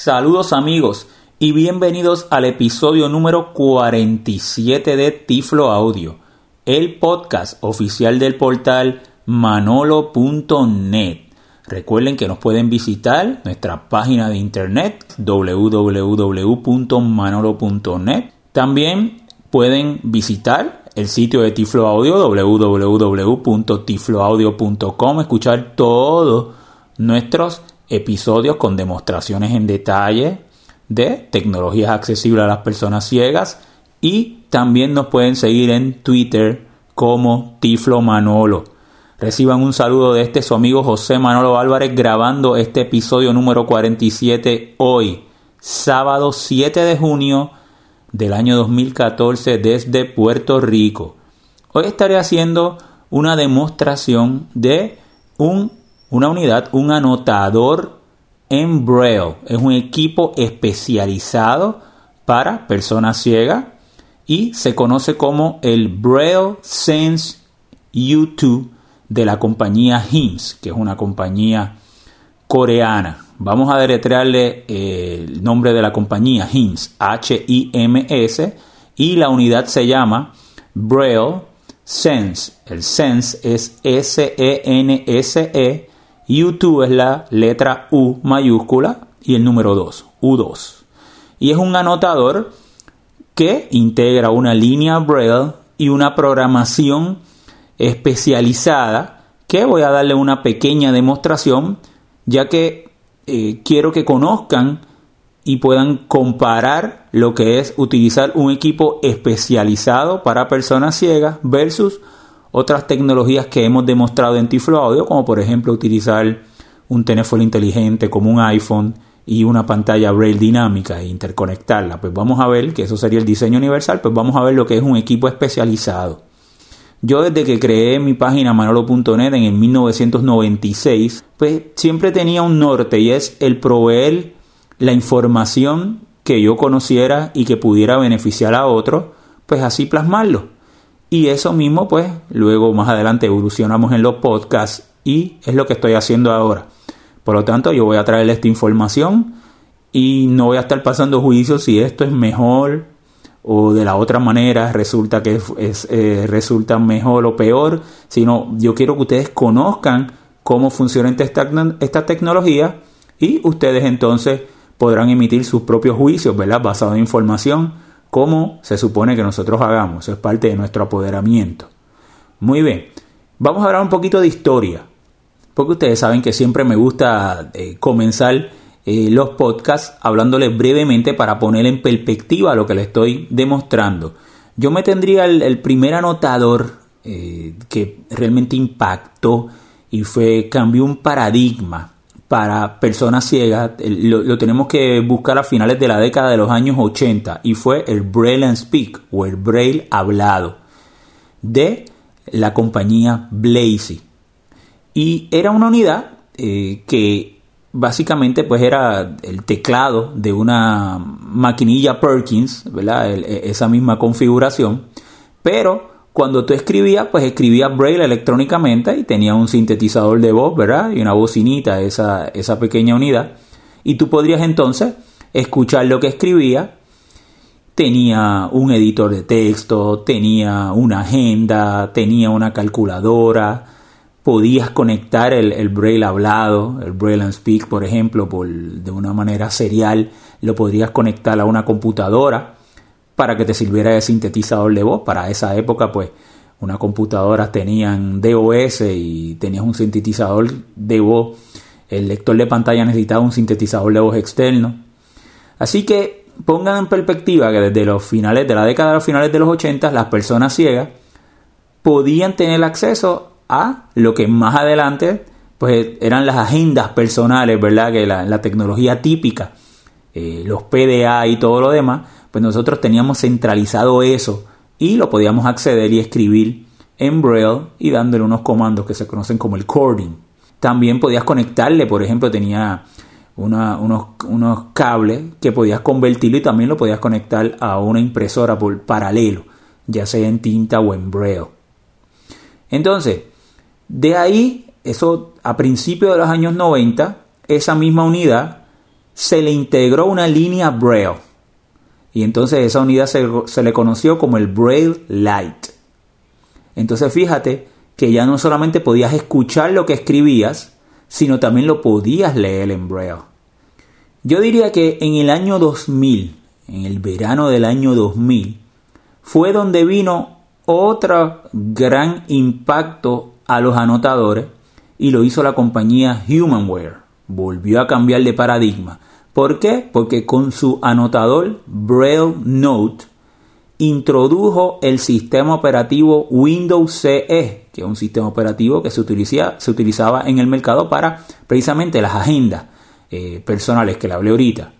Saludos amigos y bienvenidos al episodio número 47 de Tiflo Audio, el podcast oficial del portal manolo.net. Recuerden que nos pueden visitar nuestra página de internet www.manolo.net. También pueden visitar el sitio de Tiflo Audio www.tifloaudio.com, escuchar todos nuestros episodios con demostraciones en detalle de tecnologías accesibles a las personas ciegas y también nos pueden seguir en Twitter como Tiflo Manolo. Reciban un saludo de este su amigo José Manolo Álvarez grabando este episodio número 47 hoy, sábado 7 de junio del año 2014 desde Puerto Rico. Hoy estaré haciendo una demostración de un una unidad, un anotador en Braille. Es un equipo especializado para personas ciegas y se conoce como el Braille Sense U2 de la compañía HIMS, que es una compañía coreana. Vamos a deletrearle eh, el nombre de la compañía HIMS, H-I-M-S, y la unidad se llama Braille Sense. El Sense es S-E-N-S-E U2 es la letra U mayúscula y el número 2, U2. Y es un anotador que integra una línea Braille y una programación especializada que voy a darle una pequeña demostración ya que eh, quiero que conozcan y puedan comparar lo que es utilizar un equipo especializado para personas ciegas versus otras tecnologías que hemos demostrado en Tiflo Audio, como por ejemplo utilizar un teléfono inteligente como un iPhone y una pantalla braille dinámica e interconectarla. Pues vamos a ver que eso sería el diseño universal, pues vamos a ver lo que es un equipo especializado. Yo desde que creé mi página manolo.net en el 1996, pues siempre tenía un norte y es el proveer la información que yo conociera y que pudiera beneficiar a otros, pues así plasmarlo. Y eso mismo, pues, luego más adelante evolucionamos en los podcasts y es lo que estoy haciendo ahora. Por lo tanto, yo voy a traerle esta información y no voy a estar pasando juicios si esto es mejor o de la otra manera resulta que es, eh, resulta mejor o peor, sino yo quiero que ustedes conozcan cómo funciona esta, esta tecnología y ustedes entonces podrán emitir sus propios juicios, ¿verdad? Basado en información como se supone que nosotros hagamos. Eso es parte de nuestro apoderamiento. Muy bien, vamos a hablar un poquito de historia, porque ustedes saben que siempre me gusta eh, comenzar eh, los podcasts hablándoles brevemente para poner en perspectiva lo que les estoy demostrando. Yo me tendría el, primer anotador eh, que realmente impactó y fue, cambió un paradigma para personas ciegas, lo, tenemos que buscar a finales de la década de los años 80 y fue el Braille and Speak o el Braille hablado de la compañía Blazy. Y era una unidad eh, que básicamente pues era el teclado de una maquinilla Perkins, ¿verdad? E, esa misma configuración, pero cuando tú escribías, pues escribías Braille electrónicamente y tenía un sintetizador de voz, ¿verdad? Y una bocinita, esa, esa pequeña unidad. Y tú podrías entonces escuchar lo que escribía. Tenía un editor de texto, tenía una agenda, tenía una calculadora, podías conectar el, Braille hablado, el Braille and Speak, por ejemplo, por, de una manera serial, lo podrías conectar a una computadora para que te sirviera de sintetizador de voz. Para esa época, pues, una computadora tenían DOS y tenías un sintetizador de voz. El lector de pantalla necesitaba un sintetizador de voz externo. Así que pongan en perspectiva que desde los finales de la década de los finales de los 80 las personas ciegas podían tener acceso a lo que más adelante pues eran las agendas personales, ¿verdad? Que la, tecnología típica, eh, los PDA y todo lo demás, pues nosotros teníamos centralizado eso y lo podíamos acceder y escribir en Braille y dándole unos comandos que se conocen como el cording. También podías conectarle, por ejemplo, tenía unos, cables que podías convertirlo y también lo podías conectar a una impresora por paralelo, ya sea en tinta o en Braille. Entonces, de ahí, eso a principios de los años 90, esa misma unidad se le integró una línea Braille. Y entonces esa unidad se, se le conoció como el Braille Light. Entonces fíjate que ya no solamente podías escuchar lo que escribías, sino también lo podías leer en Braille. Yo diría que en el año 2000, en el verano del año 2000, fue donde vino otro gran impacto a los anotadores y lo hizo la compañía Humanware. Volvió a cambiar de paradigma. ¿Por qué? Porque con su anotador Braille Note introdujo el sistema operativo Windows CE, que es un sistema operativo que se, utilizaba en el mercado para precisamente las agendas eh, personales que le hablé ahorita.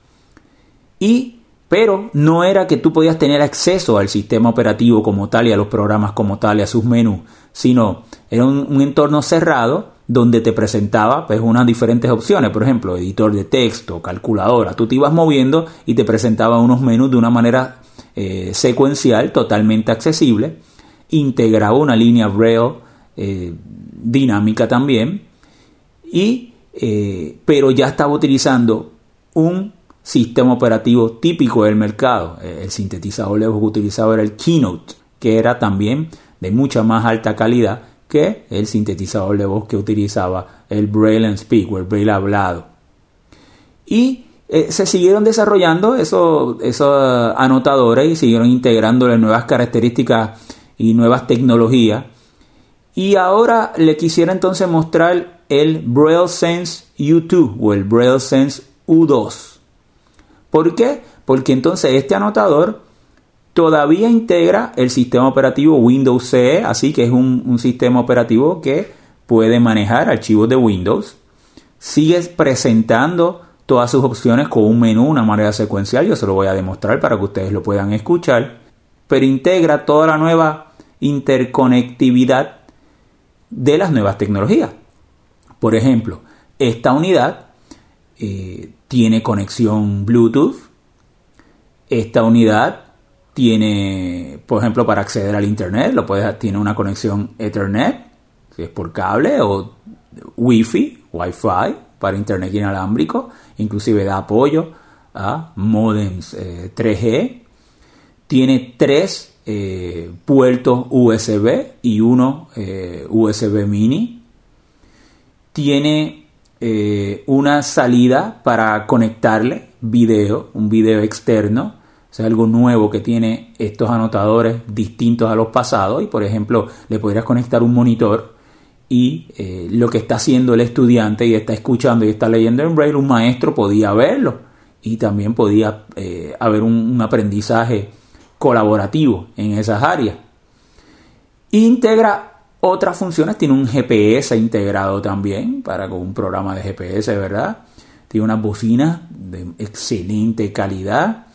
Y, pero no era que tú podías tener acceso al sistema operativo como tal y a los programas como tal y a sus menús, sino era un, entorno cerrado donde te presentaba pues unas diferentes opciones, por ejemplo, editor de texto, calculadora, tú te ibas moviendo y te presentaba unos menús de una manera eh, secuencial, totalmente accesible, integraba una línea Braille eh, dinámica también, y, eh, pero ya estaba utilizando un sistema operativo típico del mercado. El sintetizador que utilizaba era el Keynote, que era también de mucha más alta calidad que el sintetizador de voz que utilizaba el Braille and Speak o el Braille hablado. Y eh, se siguieron desarrollando esos, esos anotadores y siguieron integrándole nuevas características y nuevas tecnologías. Y ahora le quisiera entonces mostrar el Braille Sense U2 o el Braille Sense U2. ¿Por qué? Porque entonces este anotador todavía integra el sistema operativo Windows CE, así que es un, sistema operativo que puede manejar archivos de Windows. Sigue presentando todas sus opciones con un menú, una manera secuencial. Yo se lo voy a demostrar para que ustedes lo puedan escuchar. Pero integra toda la nueva interconectividad de las nuevas tecnologías. Por ejemplo, esta unidad eh, tiene conexión Bluetooth. Esta unidad tiene, por ejemplo, para acceder al Internet, lo puedes, tiene una conexión Ethernet, si es por cable, o Wi-Fi, Wi-Fi para Internet inalámbrico inclusive da apoyo a modems 3G. Eh, Tiene tres eh, puertos USB y uno eh, USB mini. Tiene una salida para conectarle video, un video externo. Es algo nuevo que tiene estos anotadores distintos a los pasados. Y por ejemplo, le podrías conectar un monitor y eh, lo que está haciendo el estudiante y está escuchando y está leyendo en braille, un maestro podía verlo y también podía eh, haber un, aprendizaje colaborativo en esas áreas. Integra otras funciones, tiene un GPS integrado también para con un programa de GPS, ¿verdad? Tiene una bocina de excelente calidad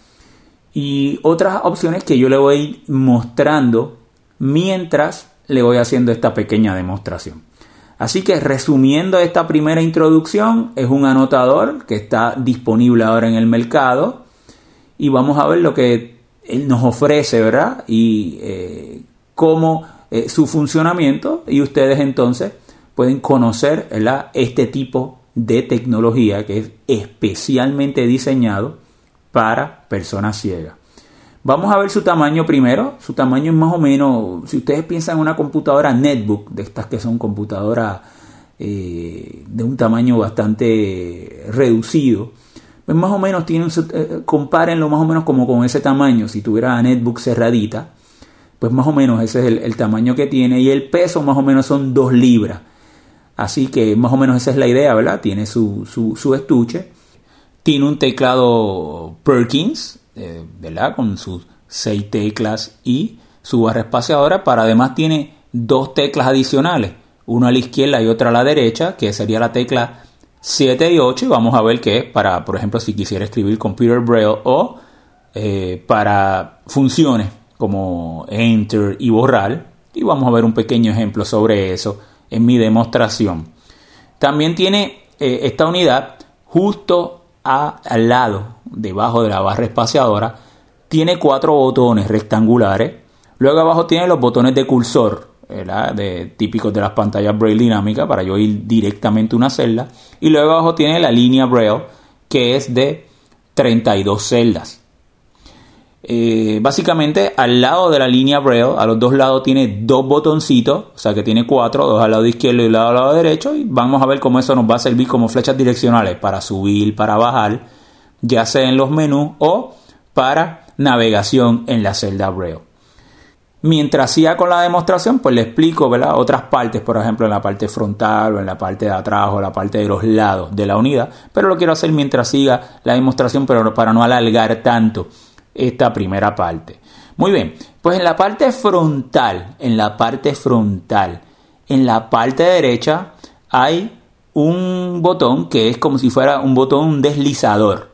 y otras opciones que yo le voy mostrando mientras le voy haciendo esta pequeña demostración. Así que resumiendo esta primera introducción, es un anotador que está disponible ahora en el mercado y vamos a ver lo que él nos ofrece, ¿verdad? Y eh, cómo eh, su funcionamiento y ustedes entonces pueden conocer este tipo de tecnología que es especialmente diseñado para personas ciegas. Vamos a ver su tamaño primero. Su tamaño es más o menos, si ustedes piensan en una computadora netbook, de estas que son computadoras eh, de un tamaño bastante reducido, pues más o menos tienen, eh, compárenlo más o menos como con ese tamaño. Si tuviera una netbook cerradita, pues más o menos ese es el, tamaño que tiene y el peso más o menos son 2 libras. Así que más o menos esa es la idea, ¿verdad? Tiene su, su estuche. Tiene un teclado Perkins, eh, ¿verdad? Con sus seis teclas y su barra espaciadora, para además tiene dos teclas adicionales, una a la izquierda y otra a la derecha, que sería la tecla 7 y 8, y vamos a ver que es para, por ejemplo, si quisiera escribir Computer Braille o eh, para funciones como Enter y borrar, y vamos a ver un pequeño ejemplo sobre eso en mi demostración. También tiene eh, esta unidad justo al lado, debajo de la barra espaciadora, tiene cuatro botones rectangulares. Luego abajo tiene los botones de cursor, de, típicos de las pantallas Braille dinámicas, para yo ir directamente a una celda. Y luego abajo tiene la línea Braille, que es de 32 celdas. Eh, básicamente al lado de la línea Braille, a los dos lados tiene dos botoncitos, o sea que tiene cuatro, dos al lado izquierdo y al lado derecho, y vamos a ver cómo eso nos va a servir como flechas direccionales para subir, para bajar, ya sea en los menús o para navegación en la celda Braille. Mientras siga con la demostración, pues le explico ¿verdad? otras partes, por ejemplo en la parte frontal o en la parte de atrás o la parte de los lados de la unidad, pero lo quiero hacer mientras siga la demostración, pero para no alargar tanto esta primera parte. Muy bien, pues en la parte frontal, en la parte frontal, en la parte derecha hay un botón que es como si fuera un botón deslizador.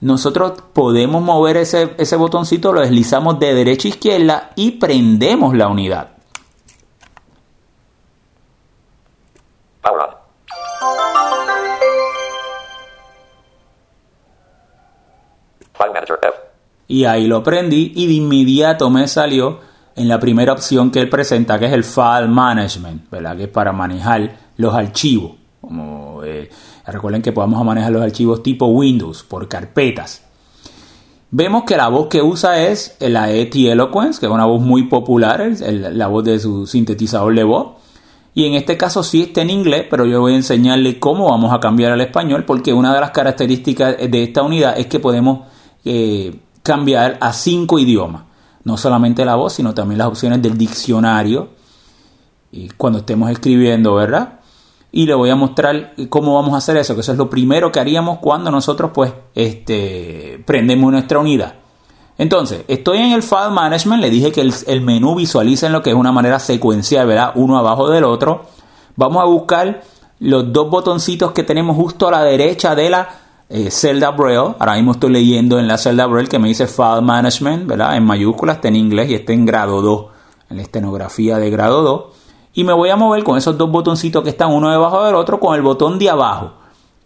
Nosotros podemos mover ese, ese botoncito, lo deslizamos de derecha a izquierda y prendemos la unidad. Y ahí lo prendí y de inmediato me salió en la primera opción que él presenta, que es el File Management, ¿verdad? que es para manejar los archivos. Como, eh, recuerden que podemos manejar los archivos tipo Windows por carpetas. Vemos que la voz que usa es la ET Eloquence, que es una voz muy popular, la voz de su sintetizador de voz. Y en este caso sí está en inglés, pero yo voy a enseñarle cómo vamos a cambiar al español, porque una de las características de esta unidad es que podemos eh, cambiar a cinco idiomas. No solamente la voz, sino también las opciones del diccionario. Y cuando estemos escribiendo, ¿verdad? Y le voy a mostrar cómo vamos a hacer eso, que eso es lo primero que haríamos cuando nosotros pues este, prendemos nuestra unidad. Entonces, estoy en el File Management, le dije que el, el menú visualiza en lo que es una manera secuencial, ¿verdad? Uno abajo del otro. Vamos a buscar los dos botoncitos que tenemos justo a la derecha de la eh, celda Braille. Ahora mismo estoy leyendo en la celda Braille que me dice File Management, ¿verdad? En mayúsculas, está en inglés y está en grado 2, en la estenografía de grado 2. Y me voy a mover con esos dos botoncitos que están uno debajo del otro con el botón de abajo,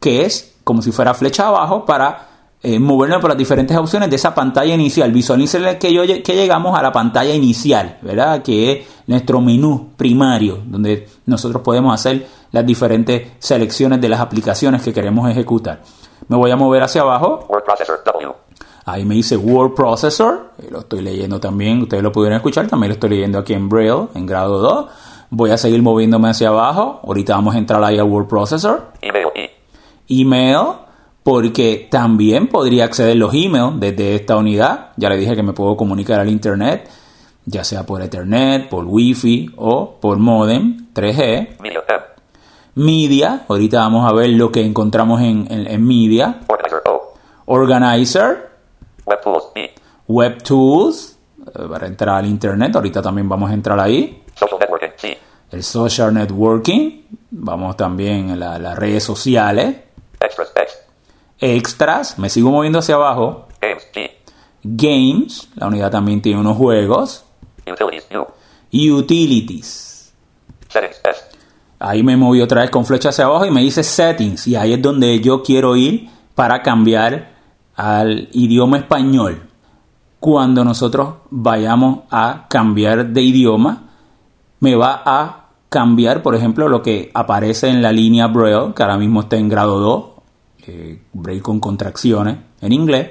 que es como si fuera flecha abajo para eh, moverme por las diferentes opciones de esa pantalla inicial. Visualicen que, yo, que llegamos a la pantalla inicial, ¿verdad? Que es nuestro menú primario, donde nosotros podemos hacer las diferentes selecciones de las aplicaciones que queremos ejecutar. Me voy a mover hacia abajo. Ahí me dice Word Processor. Lo estoy leyendo también. Ustedes lo pudieron escuchar. También lo estoy leyendo aquí en Braille, en grado 2. Voy a seguir moviéndome hacia abajo. Ahorita vamos a entrar ahí a Word Processor. Email. Email. Porque también podría acceder los emails desde esta unidad. Ya le dije que me puedo comunicar al Internet. Ya sea por Ethernet, por Wi-Fi o por modem 3G. Media, ahorita vamos a ver lo que encontramos en, en, Media. Organizer. Web Tools. Web Tools. Eh, para entrar al Internet, ahorita también vamos a entrar ahí. Social networking, sí. El Social Networking. Vamos también a las redes sociales. Extras, Extras. Me sigo moviendo hacia abajo. Games. Games. La unidad también tiene unos juegos. Utilities. Utilities. Settings. S. Ahí me moví otra vez con flecha hacia abajo y me dice settings. Y ahí es donde yo quiero ir para cambiar al idioma español. Cuando nosotros vayamos a cambiar de idioma, me va a cambiar, por ejemplo, lo que aparece en la línea Braille, que ahora mismo está en grado 2, eh, Braille con contracciones en inglés,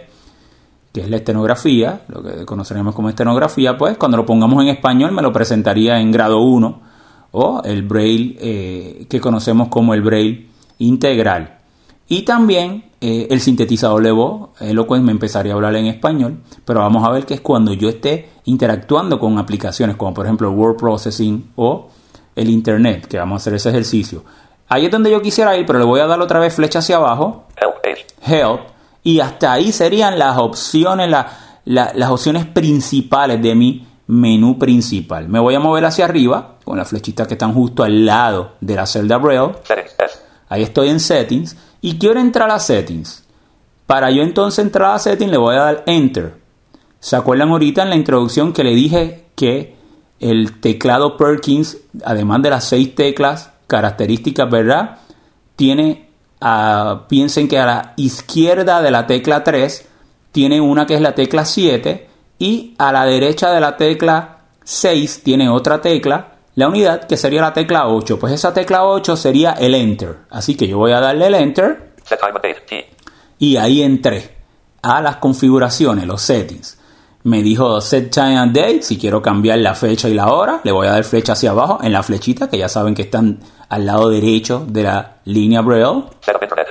que es la estenografía, lo que conoceremos como estenografía, pues cuando lo pongamos en español me lo presentaría en grado 1 o el braille eh, que conocemos como el braille integral. Y también eh, el sintetizador de voz, Eloquent me empezaría a hablar en español, pero vamos a ver que es cuando yo esté interactuando con aplicaciones como por ejemplo word processing o el internet, que vamos a hacer ese ejercicio. Ahí es donde yo quisiera ir, pero le voy a dar otra vez flecha hacia abajo. Help. y hasta ahí serían las opciones, las opciones principales de mi menú principal. Me voy a mover hacia arriba con las flechitas que están justo al lado de la celda Braille. Ahí estoy en Settings y quiero entrar a Settings. Para yo entonces entrar a Settings le voy a dar Enter. ¿Se acuerdan ahorita en la introducción que le dije que el teclado Perkins, además de las seis teclas características, ¿verdad? Tiene, uh, piensen que a la izquierda de la tecla 3 tiene una que es la tecla 7 y a la derecha de la tecla 6 tiene otra tecla, la unidad que sería la tecla 8. Pues esa tecla 8 sería el Enter. Así que yo voy a darle el Enter. Y ahí entré a las configuraciones, los settings. Me dijo set time and date, si quiero cambiar la fecha y la hora, le voy a dar flecha hacia abajo en la flechita que ya saben que están al lado derecho de la línea Braille. Setup Internet.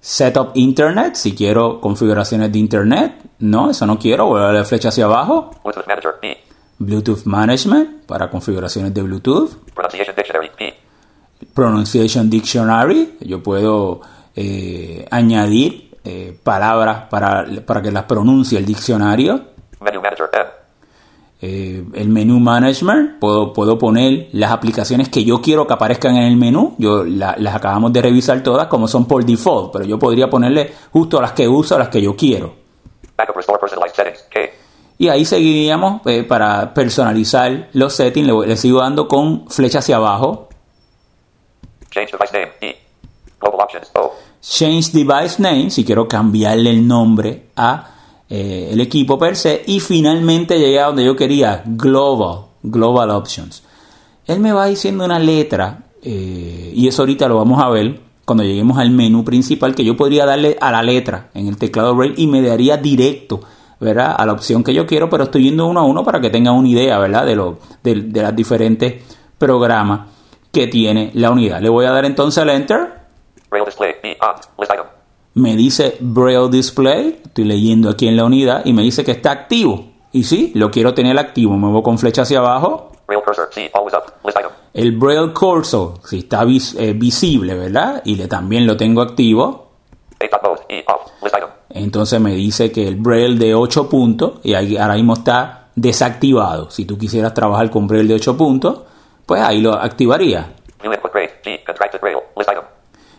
Setup Internet, si quiero configuraciones de Internet. No, eso no quiero, voy a darle flecha hacia abajo. Bluetooth Manager. B. Bluetooth Management, para configuraciones de Bluetooth. Pronunciation Dictionary. P. Pronunciation Dictionary, yo puedo eh, añadir eh, palabras para, para que las pronuncie el diccionario. Menu Manager. M. Eh, el menú management, puedo, puedo poner las aplicaciones que yo quiero que aparezcan en el menú. Yo la- las acabamos de revisar todas como son por default, pero yo podría ponerle justo las que uso, las que yo quiero. Backup Restore Personalized Settings. K. Y ahí seguiríamos eh, para personalizar los settings. Le, sigo dando con flecha hacia abajo. Change device name. E. Global options. O. Change device name, si quiero cambiarle el nombre a eh, el equipo per se. Y finalmente llegué a donde yo quería, global, global options. Él me va diciendo una letra, eh, y eso ahorita lo vamos a ver cuando lleguemos al menú principal, que yo podría darle a la letra en el teclado Braille y me daría directo, ¿verdad? A la opción que yo quiero, pero estoy yendo uno a uno para que tengan una idea, ¿verdad? De, lo, de, de las diferentes programas que tiene la unidad. Le voy a dar entonces al Enter. Braille display. Item. Me dice Braille Display, estoy leyendo aquí en la unidad y me dice que está activo. Y sí, lo quiero tener activo. Me muevo con flecha hacia abajo. Braille cursor. C. Always up. List item. El Braille Cursor, si está vis- eh, visible, ¿verdad? Y le, también lo tengo activo. 8 dot mode. E. Off. List item. Entonces me dice que el Braille de 8 puntos, y ahí ahora mismo está desactivado. Si tú quisieras trabajar con Braille de 8 puntos, pues ahí lo activaría.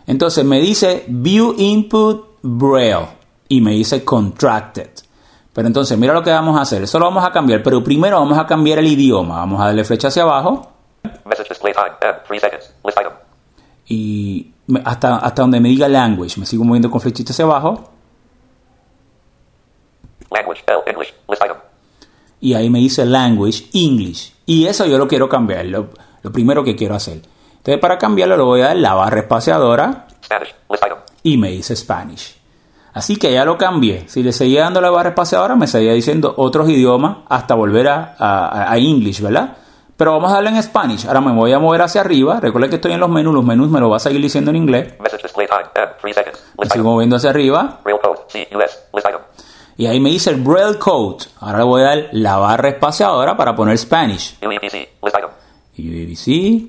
Entonces me dice View Input Braille y me dice Contracted. Pero entonces mira lo que vamos a hacer. Eso lo vamos a cambiar, pero primero vamos a cambiar el idioma. Vamos a darle flecha hacia abajo Message display time. M. 3 seconds. List item. y hasta, hasta donde me diga language. Me sigo moviendo con flechita hacia abajo Language. L. English. List item. y ahí me dice language English. Y eso yo lo quiero cambiar, lo, lo primero que quiero hacer. Entonces para cambiarlo le voy a dar la barra espaciadora Spanish. List item. y me dice Spanish. Así que ya lo cambié. Si le seguía dando la barra espaciadora, me seguía diciendo otros idiomas hasta volver a, a, a English, ¿verdad? Pero vamos a darle en Spanish. Ahora me voy a mover hacia arriba. Recuerden que estoy en los menús. Los menús me lo va a seguir diciendo en inglés. Message display time. M. 3 seconds. Me List sigo item. moviendo hacia arriba. Y ahí me dice el Braille Code. Ahora le voy a dar la barra espaciadora para poner Spanish. UEPC.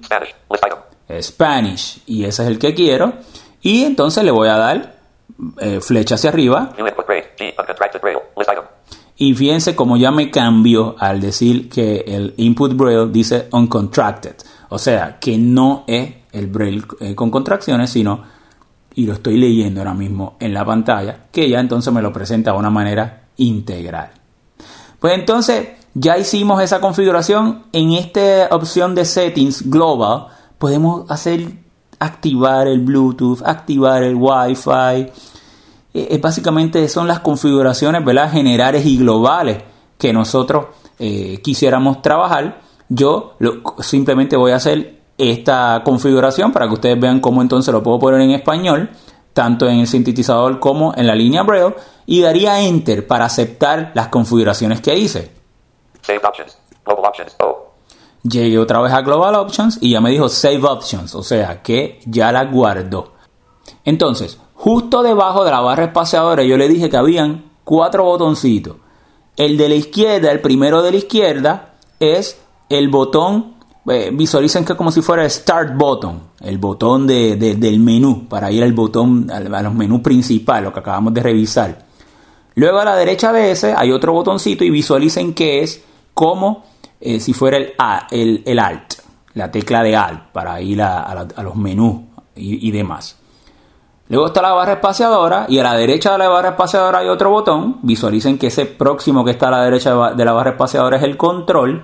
Spanish. Spanish. Y ese es el que quiero. Y entonces le voy a dar eh, flecha hacia arriba. Y fíjense cómo ya me cambió al decir que el input braille dice uncontracted. O sea, que no es el braille eh, con contracciones, sino, y lo estoy leyendo ahora mismo en la pantalla, que ya entonces me lo presenta de una manera integral. Pues entonces ya hicimos esa configuración. En esta opción de settings global podemos hacer activar el Bluetooth, activar el Wi-Fi. Eh, eh, básicamente son las configuraciones ¿verdad? generales y globales que nosotros eh, quisiéramos trabajar. Yo lo- simplemente voy a hacer esta configuración para que ustedes vean cómo entonces lo puedo poner en español, tanto en el sintetizador como en la línea Braille, y daría Enter para aceptar las configuraciones que hice. Saved options. Global options. O. Llegué otra vez a Global Options y ya me dijo Save Options, o sea que ya la guardó. Entonces, justo debajo de la barra espaciadora yo le dije que habían cuatro botoncitos. El de la izquierda, el primero de la izquierda, es el botón, eh, visualicen que como si fuera el Start Button, el botón de- de- del menú, para ir al botón, a los menús principales, lo que acabamos de revisar. Luego a la derecha de ese hay otro botoncito y visualicen que es como eh, si fuera el, el, el Alt, la tecla de Alt para ir a, a los menús y, y demás. Luego está la barra espaciadora y a la derecha de la barra espaciadora hay otro botón. Visualicen que ese próximo que está a la derecha de la barra espaciadora es el control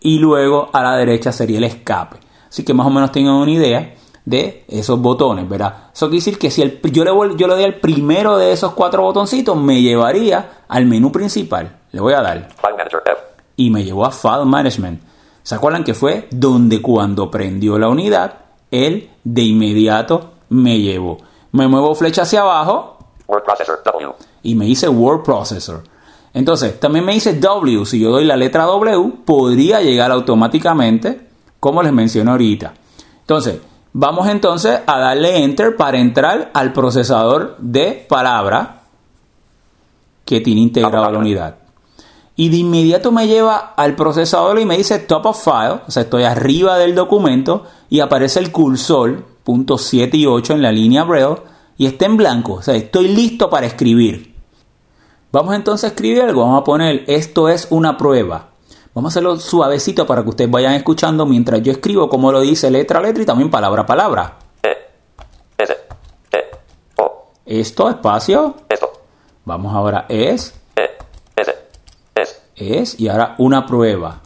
y luego a la derecha sería el escape. Así que más o menos tengan una idea de esos botones, ¿verdad? Eso quiere decir que si el- yo, le, yo le doy al primero de esos cuatro botoncitos, me llevaría al menú principal. Le voy a dar y me llevó a File Management. ¿Se acuerdan que fue donde cuando prendió la unidad, él de inmediato me llevó? Me muevo flecha hacia abajo, Word processor. W. y me dice Word Processor. Entonces, también me dice W. Si yo doy la letra W, podría llegar automáticamente, como les mencioné ahorita. Entonces, vamos entonces a darle Enter para entrar al procesador de palabra que tiene integrado la unidad. Y de inmediato me lleva al procesador y me dice Top of File, o sea, estoy arriba del documento y aparece el cursor, punto 7 y 8 en la línea Braille, y está en blanco, o sea, estoy listo para escribir. Vamos entonces a escribir algo, vamos a poner esto es una prueba. Vamos a hacerlo suavecito para que ustedes vayan escuchando mientras yo escribo como lo dice letra a letra y también palabra a palabra. E. E. Esto, espacio, vamos ahora es, E. Es y ahora una prueba.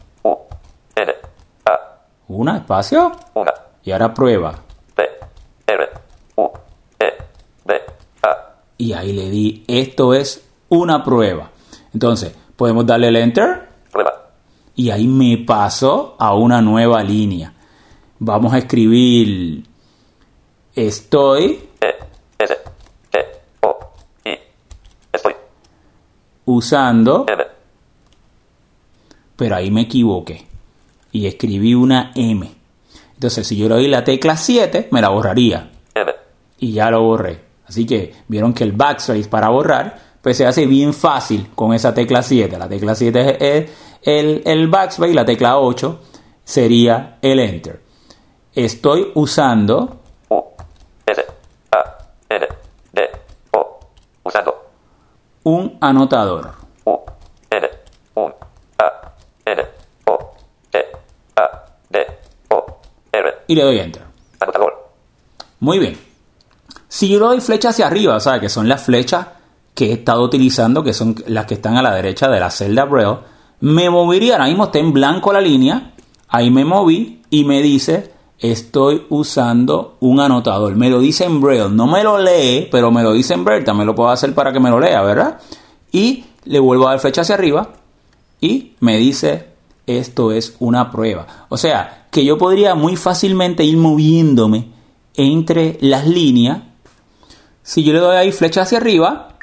Una, espacio, Una. y ahora prueba. P. R. U. E. D. A. Y ahí le di, esto es una prueba. Entonces, podemos darle el enter Prueba. y ahí me paso a una nueva línea. Vamos a escribir estoy E. S. E. O. I. Estoy. usando, M. pero ahí me equivoqué y escribí una M. Entonces, si yo le doy la tecla 7, me la borraría M. y ya lo borré. Así que vieron que el backspace para borrar, pues se hace bien fácil con esa tecla 7. La tecla 7 es el, el backspace, la tecla 8 sería el enter. Estoy usando U. S. A. N. D. O. Usando. un anotador. U. Un. A. N. O. A. D. O. R. y le doy enter. Anotador. Muy bien. Si yo le doy flecha hacia arriba, o sea, que son las flechas que he estado utilizando, que son las que están a la derecha de la celda Braille, me movería, ahora mismo está en blanco la línea, ahí me moví y me dice, estoy usando un anotador. Me lo dice en Braille, no me lo lee, pero me lo dice en Braille, también lo puedo hacer para que me lo lea, ¿verdad? Y le vuelvo a dar flecha hacia arriba y me dice, esto es una prueba. O sea, que yo podría muy fácilmente ir moviéndome entre las líneas. Si yo le doy ahí flecha hacia arriba,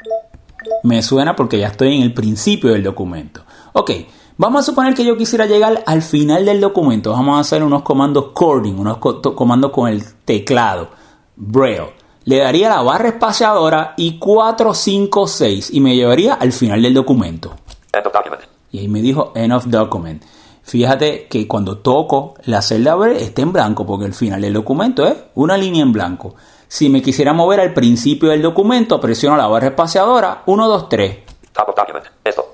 me suena porque ya estoy en el principio del documento. Ok, vamos a suponer que yo quisiera llegar al final del documento. Vamos a hacer unos comandos coding, unos comandos con el teclado Braille. Le daría la barra espaciadora y 4, 5, 6 y me llevaría al final del documento. End of document. Y ahí me dijo End of Document. Fíjate que cuando toco la celda verde está en blanco porque el final del documento es una línea en blanco. Si me quisiera mover al principio del documento, presiono la barra espaciadora 1, 2, 3 Top of document. Esto.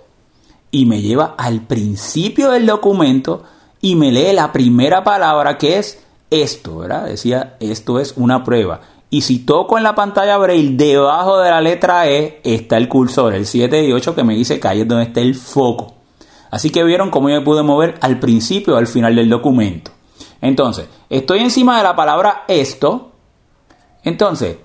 y me lleva al principio del documento y me lee la primera palabra que es esto, ¿verdad? Decía, esto es una prueba. Y si toco en la pantalla Braille, debajo de la letra E está el cursor, el 7 y 8 que me dice que ahí es donde está el foco. Así que vieron cómo yo me pude mover al principio o al final del documento. Entonces, estoy encima de la palabra esto. Entonces,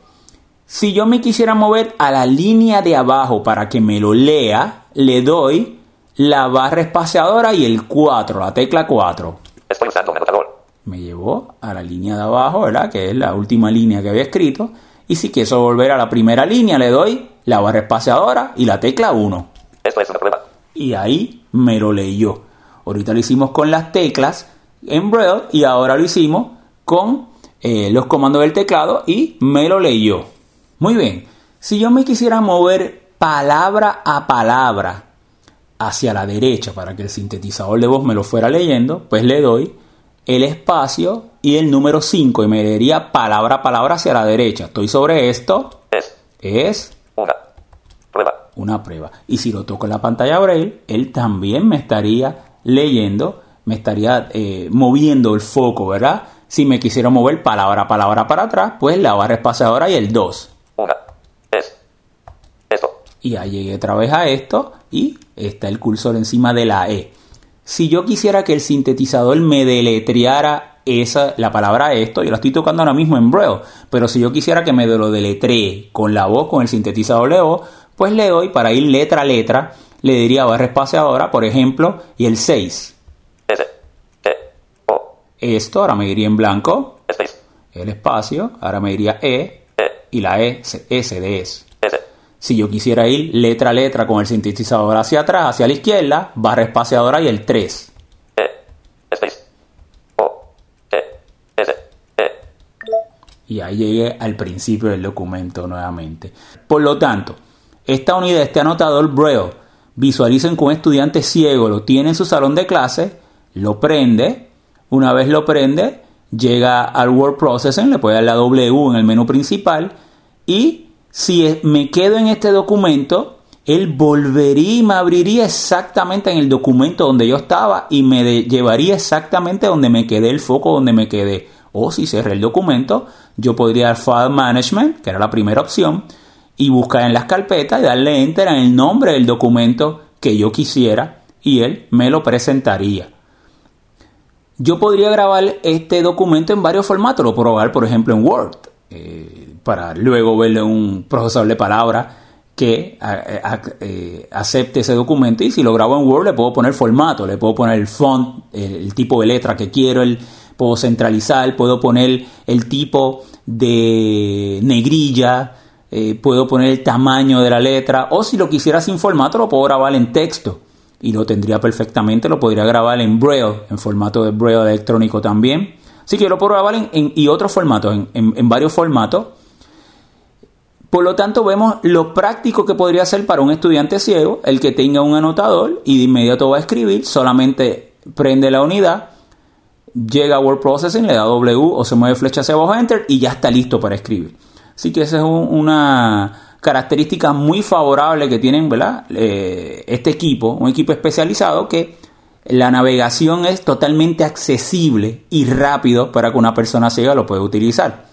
si yo me quisiera mover a la línea de abajo para que me lo lea, le doy la barra espaciadora y el 4, la tecla 4. Estoy usando un anotador. Me llevó a la línea de abajo, ¿verdad? Que es la última línea que había escrito. Y si quiero volver a la primera línea, le doy la barra espaciadora y la tecla 1. Esto es una prueba. Y ahí me lo leyó. Ahorita lo hicimos con las teclas en Braille y ahora lo hicimos con eh, los comandos del teclado y me lo leyó. Muy bien. Si yo me quisiera mover palabra a palabra hacia la derecha para que el sintetizador de voz me lo fuera leyendo, pues le doy el espacio y el número 5 y me leería palabra a palabra hacia la derecha. Estoy sobre esto, Es es una prueba. una prueba. Y si lo toco en la pantalla Braille, él también me estaría leyendo, me estaría eh, moviendo el foco, ¿verdad? Si me quisiera mover palabra a palabra para atrás, pues la barra espaciadora y el 2. Una. Es. Esto. Y ahí llegué otra vez a esto y está el cursor encima de la E. Si yo quisiera que el sintetizador me deletreara esa, la palabra esto, yo la estoy tocando ahora mismo en Braille, pero si yo quisiera que me lo deletree con la voz, con el sintetizador de voz, pues le doy para ir letra a letra, le diría barra espaciadora, por ejemplo, y el 6. Esto ahora me iría en blanco, Space. el espacio, ahora me iría E, E. y la E, S de. S. Si yo quisiera ir letra a letra con el sintetizador hacia atrás, hacia la izquierda, barra espaciadora y el 3. E, space, O, T, S, E, y ahí llegué al principio del documento nuevamente. Por lo tanto, esta unidad, este anotador Braille, visualicen que un estudiante ciego lo tiene en su salón de clase, lo prende, una vez lo prende, llega al Word Processing, le puede dar la W en el menú principal y si me quedo en este documento, él volvería y me abriría exactamente en el documento donde yo estaba y me llevaría exactamente donde me quedé, el foco donde me quedé. O si cerré el documento, yo podría dar File Management, que era la primera opción, y buscar en las carpetas y darle Enter en el nombre del documento que yo quisiera y él me lo presentaría. Yo podría grabar este documento en varios formatos. Lo puedo grabar, por ejemplo, en Word, eh, para luego verle un procesador de palabras que eh, acepte ese documento. Y si lo grabo en Word, le puedo poner formato, le puedo poner el font, el, el tipo de letra que quiero, el, puedo centralizar, puedo poner el tipo de negrilla, eh, puedo poner el tamaño de la letra, o si lo quisiera sin formato, lo puedo grabar en texto y lo tendría perfectamente, lo podría grabar en Braille, en formato de Braille electrónico también. Así que lo puedo grabar en, y otros formatos, en, en- varios formatos. Por lo tanto, vemos lo práctico que podría ser para un estudiante ciego, el que tenga un anotador y de inmediato va a escribir, solamente prende la unidad, llega a Word Processing, le da W o se mueve flecha hacia abajo, Enter y ya está listo para escribir. Así que esa es un- una característica muy favorable que tienen ¿verdad? Eh, este equipo, un equipo especializado que la navegación es totalmente accesible y rápido para que una persona ciega lo pueda utilizar.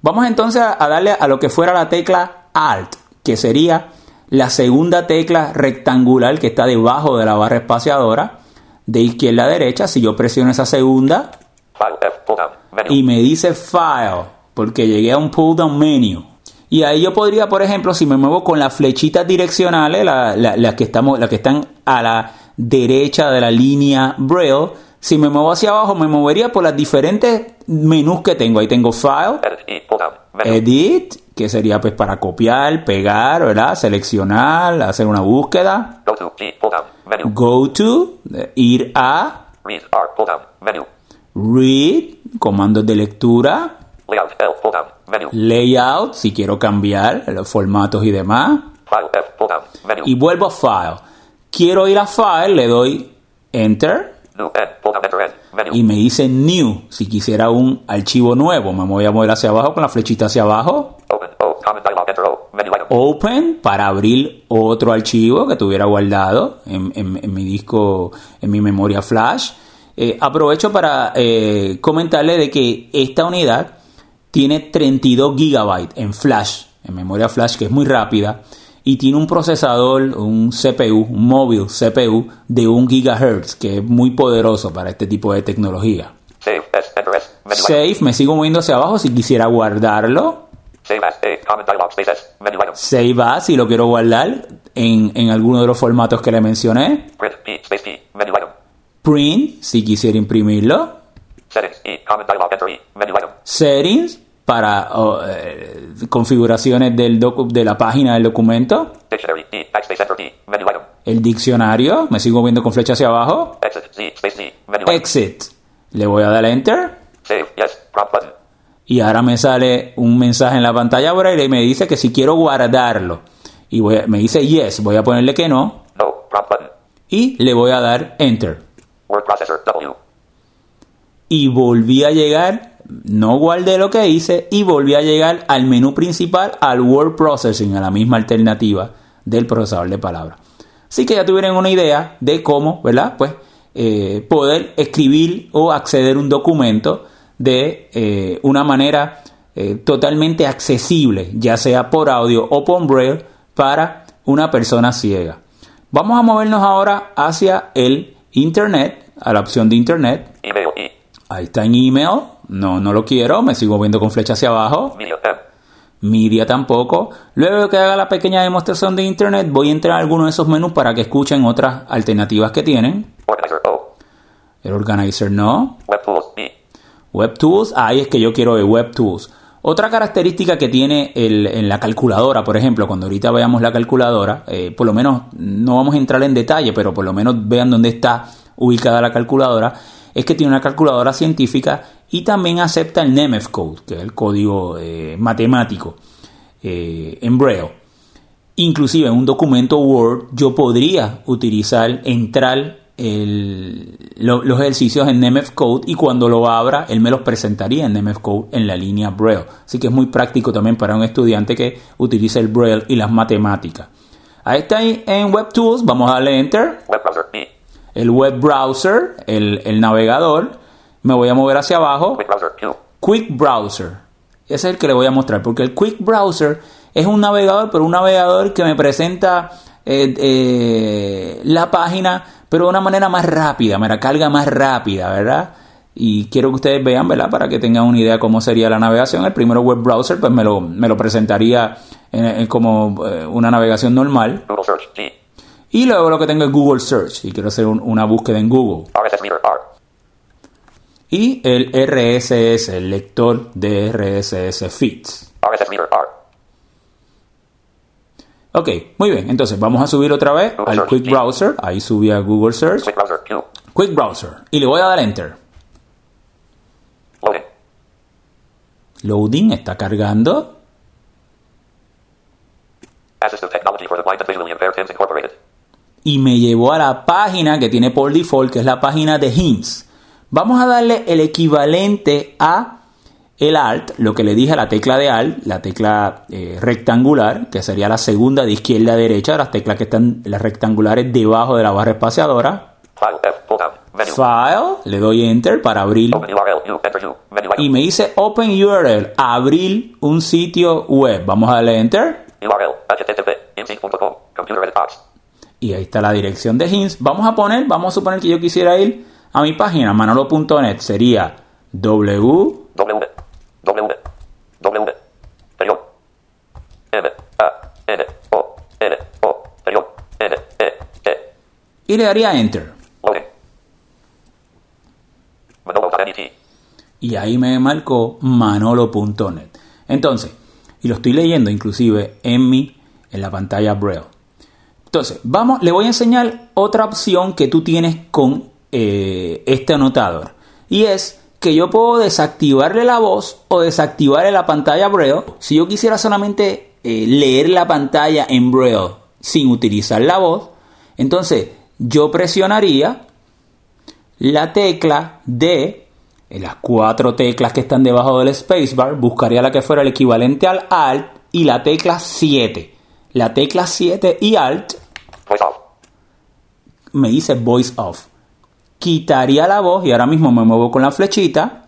Vamos entonces a darle a lo que fuera la tecla Alt, que sería la segunda tecla rectangular que está debajo de la barra espaciadora de izquierda a derecha. Si yo presiono esa segunda y me dice File, porque llegué a un pull down menu. Y ahí yo podría, por ejemplo, si me muevo con las flechitas direccionales, la- la- las que estamos, las que están a la derecha de la línea Braille, si me muevo hacia abajo, me movería por las diferentes menús que tengo. Ahí tengo File, edit que sería pues para copiar, pegar, ¿verdad? Seleccionar, hacer una búsqueda. go to Go ir a, read, comandos de lectura, layout L, pull down, menu, layout, si quiero cambiar los formatos y demás. file F, pull down, menu, Y vuelvo a file. Quiero ir a file, le doy enter new N, pull down, enter N, menu, y me dice new. Si quisiera un archivo nuevo, me voy a mover hacia abajo con la flechita hacia abajo. open O, common dialog, enter O, menu item, Open para abrir otro archivo que tuviera guardado en, en- en mi disco, en mi memoria flash. Eh, aprovecho para eh, comentarle de que esta unidad tiene 32 gigabytes en flash, en memoria flash que es muy rápida y tiene un procesador, un CPU, un móvil CPU de 1 gigahertz que es muy poderoso para este tipo de tecnología. save Save, me sigo moviendo hacia abajo si quisiera guardarlo. save as, Save as si lo quiero guardar en, en alguno de los formatos que le mencioné. print P, space Print si quisiera imprimirlo. settings E, common dialog, Settings para oh, eh, configuraciones del docu- de la página del documento. dictionary E, backspace, enter E, menu item, El diccionario, me sigo viendo con flecha hacia abajo. exit Z, space Z, menu Exit. Le voy a dar enter. save, yes, prompt button, Y ahora me sale un mensaje en la pantalla braille y me dice que si quiero guardarlo. Y voy a- me dice yes, voy a ponerle que no. no, prompt button, Y le voy a dar enter. word processor, W, y volví a llegar, no guardé lo que hice y volví a llegar al menú principal, al word processing, a la misma alternativa del procesador de palabras. Así que ya tuvieron una idea de cómo, ¿verdad? Pues eh, poder escribir o acceder a un documento de eh, una manera eh, totalmente accesible, ya sea por audio o por braille, para una persona ciega. Vamos a movernos ahora hacia el Internet, a la opción de Internet. email Ahí está en email. No, no lo quiero. Me sigo viendo con flecha hacia abajo. media tampoco. Luego que haga la pequeña demostración de internet, voy a entrar a alguno de esos menús para que escuchen otras alternativas que tienen. organizer O, El organizer no. web tools B, Web Tools. Ahí es que yo quiero ver Web Tools. Otra característica que tiene el, en la calculadora, por ejemplo, cuando ahorita veamos la calculadora, eh, por lo menos no vamos a entrar en detalle, pero por lo menos vean dónde está ubicada la calculadora, es que tiene una calculadora científica y también acepta el Nemeth Code, que es el código eh, matemático eh, en Braille. Inclusive en un documento Word yo podría utilizar, entrar los ejercicios en Nemeth Code y cuando lo abra él me los presentaría en Nemeth Code en la línea Braille. Así que es muy práctico también para un estudiante que utilice el Braille y las matemáticas. Ahí está en Web Tools, vamos a darle Enter. El web browser, el, el navegador. Me voy a mover hacia abajo. Quick Browser. Ese es el que le voy a mostrar, porque el Quick Browser es un navegador, pero un navegador que me presenta eh, eh, la página, pero de una manera más rápida, me la carga más rápida, ¿verdad? Y quiero que ustedes vean, ¿verdad? Para que tengan una idea cómo sería la navegación. El primero web browser, pues me lo, me lo presentaría como eh, una navegación normal. Y luego lo que tengo es Google Search, y quiero hacer una búsqueda en Google. Y el RSS, el lector de RSS feeds. Ok, muy bien. Entonces vamos a subir otra vez al Quick Browser. Ahí subí a Google Search. Quick Browser. Y le voy a dar Enter. Loading. Loading está cargando. Y me llevó a la página que tiene por default, que es la página de Hints. Vamos a darle el equivalente a el Alt, lo que le dije a la tecla de Alt, la tecla eh, rectangular, que sería la segunda de izquierda a derecha, las teclas que están las rectangulares debajo de la barra espaciadora. File, le doy Enter para abrir. Y me dice Open URL, abrir un sitio web. Vamos a darle Enter. Y ahí está la dirección de Hints. Vamos a poner, vamos a suponer que yo quisiera ir a mi página, manolo.net. Sería w W, W, periodo, M, A, N, O, N, O, E, T. Y le daría Enter. Y ahí me marcó manolo.net. Entonces, y lo estoy leyendo inclusive en mi, en la pantalla Braille. Entonces, vamos, le voy a enseñar otra opción que tú tienes con eh, este anotador. Y es que yo puedo desactivarle la voz o desactivarle la pantalla Braille. Si yo quisiera solamente eh, leer la pantalla en Braille sin utilizar la voz, entonces yo presionaría la tecla de las cuatro teclas que están debajo del spacebar, buscaría la que fuera el equivalente al Alt y la tecla 7. La tecla 7 y Alt me dice Voice Off. Quitaría la voz y ahora mismo me muevo con la flechita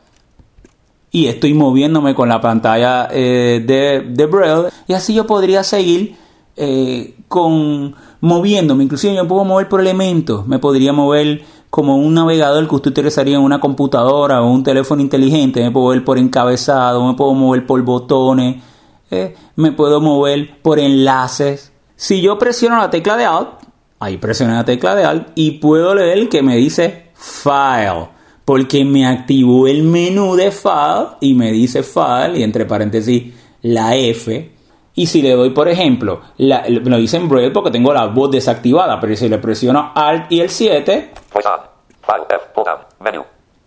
y estoy moviéndome con la pantalla eh, de, Braille. Y así yo podría seguir eh, con moviéndome, inclusive yo puedo mover por elementos, me podría mover como un navegador que usted utilizaría en una computadora o un teléfono inteligente, me puedo mover por encabezado, me puedo mover por botones, eh, me puedo mover por enlaces. Si yo presiono la tecla de Alt, Ahí presiono la tecla de Alt y puedo leer que me dice File. Porque me activó el menú de File y me dice File y entre paréntesis la F. Y si le doy, por ejemplo, la, lo dice en Braille porque tengo la voz desactivada, pero si le presiono Alt y el 7,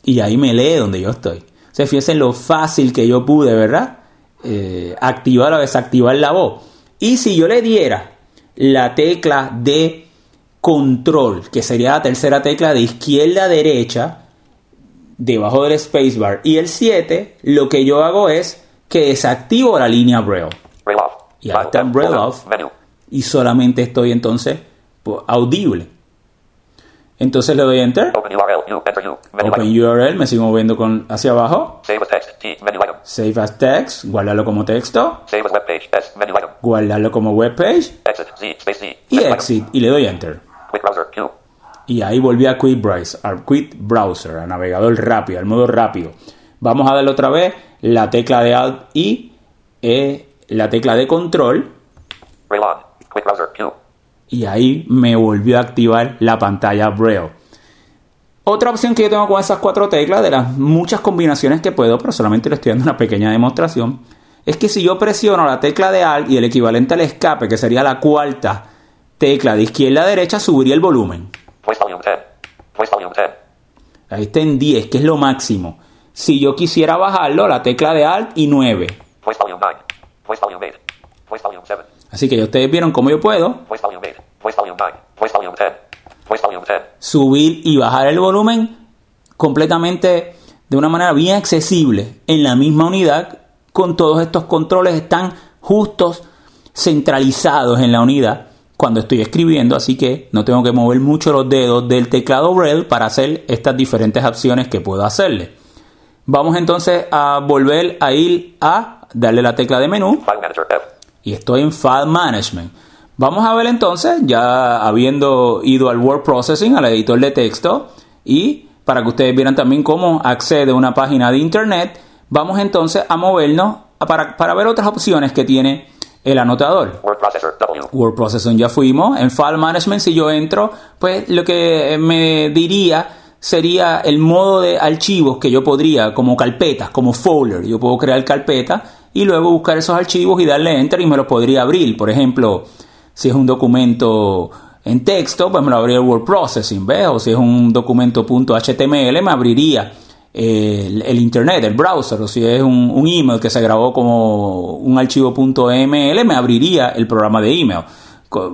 y ahí me lee donde yo estoy. O sea, fíjense lo fácil que yo pude, ¿verdad? Eh, activar o desactivar la voz. Y si yo le diera la tecla de control, que sería la tercera tecla de izquierda a derecha, debajo del spacebar, y el 7, lo que yo hago es que desactivo la línea Braille. Y ahí está Braille off. Y solamente estoy entonces pues, audible. Entonces le doy Enter. Open URL, me sigo moviendo con, hacia abajo. Save as text, guardarlo como texto. Guardarlo como web page. Y exit, y le doy Enter. Y ahí volví a Quick Browser, al Quick Browser, al navegador rápido, al modo rápido. Vamos a darle otra vez la tecla de Alt y eh, la tecla de control. Y ahí me volvió a activar la pantalla Braille. Otra opción que yo tengo con esas cuatro teclas, de las muchas combinaciones que puedo, pero solamente le estoy dando una pequeña demostración, es que si yo presiono la tecla de Alt y el equivalente al escape, que sería la cuarta tecla de izquierda a derecha, subiría el volumen. Voice volume 10. Voice volume 10. Ahí está en 10, que es lo máximo. Si yo quisiera bajarlo, la tecla de Alt y 9. Voice volume 9. Voice volume 8. Voice volume 7. Así que ya ustedes vieron cómo yo puedo Voice volume 8. Voice volume 9. Voice volume 10. Voice volume 10. subir y bajar el volumen completamente de una manera bien accesible en la misma unidad con todos estos controles están justos centralizados en la unidad cuando estoy escribiendo así que no tengo que mover mucho los dedos del teclado Braille para hacer estas diferentes acciones que puedo hacerle vamos entonces a volver a ir a darle la tecla de menú File manager F. y estoy en File Management. Vamos a ver entonces, ya habiendo ido al Word Processing, al editor de texto, y para que ustedes vieran también cómo accede a una página de Internet, vamos entonces a movernos para, para ver otras opciones que tiene el anotador. Word processor W. Word Processing ya fuimos. En File Management, si yo entro, pues lo que me diría sería el modo de archivos que yo podría, como carpetas, como folder. Yo puedo crear carpetas y luego buscar esos archivos y darle enter y me los podría abrir. Por ejemplo, si es un documento en texto, pues me lo abriría el Word Processing, ¿ves? O si es un documento .html, me abriría el, el internet, el browser, o si es un, un email que se grabó como un archivo .ml, me abriría el programa de email.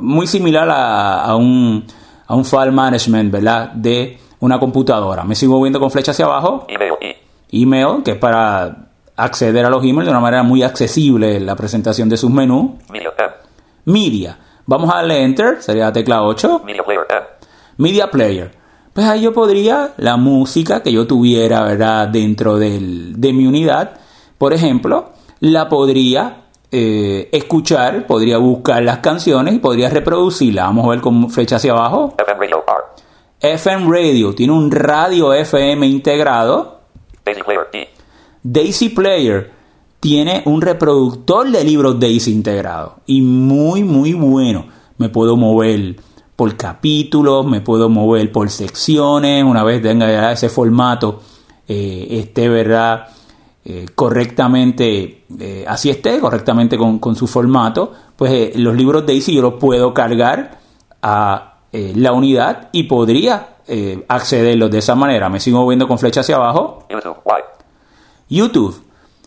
Muy similar a, a un, a un file management, ¿verdad? De una computadora. Me sigo moviendo con flecha hacia abajo, Email email, que es para acceder a los emails de una manera muy accesible la presentación de sus menús. Media. Media. Vamos a darle enter, sería la tecla 8. Media player. Media Player. Pues ahí yo podría, la música que yo tuviera, ¿verdad? Dentro del- de mi unidad, por ejemplo, la podría eh, escuchar, podría buscar las canciones y podría reproducirla. Vamos a ver con flecha hacia abajo. FM radio R. FM Radio, tiene un radio FM integrado. Player D. Daisy Player tiene un reproductor de libros Daisy integrado y muy muy bueno. Me puedo mover por capítulos, me puedo mover por secciones, una vez tenga ya ese formato eh, esté verdad Eh, correctamente, eh, así esté, correctamente con, con su formato, pues los libros Daisy yo los puedo cargar a la unidad y podría accederlos de esa manera. Me sigo moviendo con flecha hacia abajo. YouTube.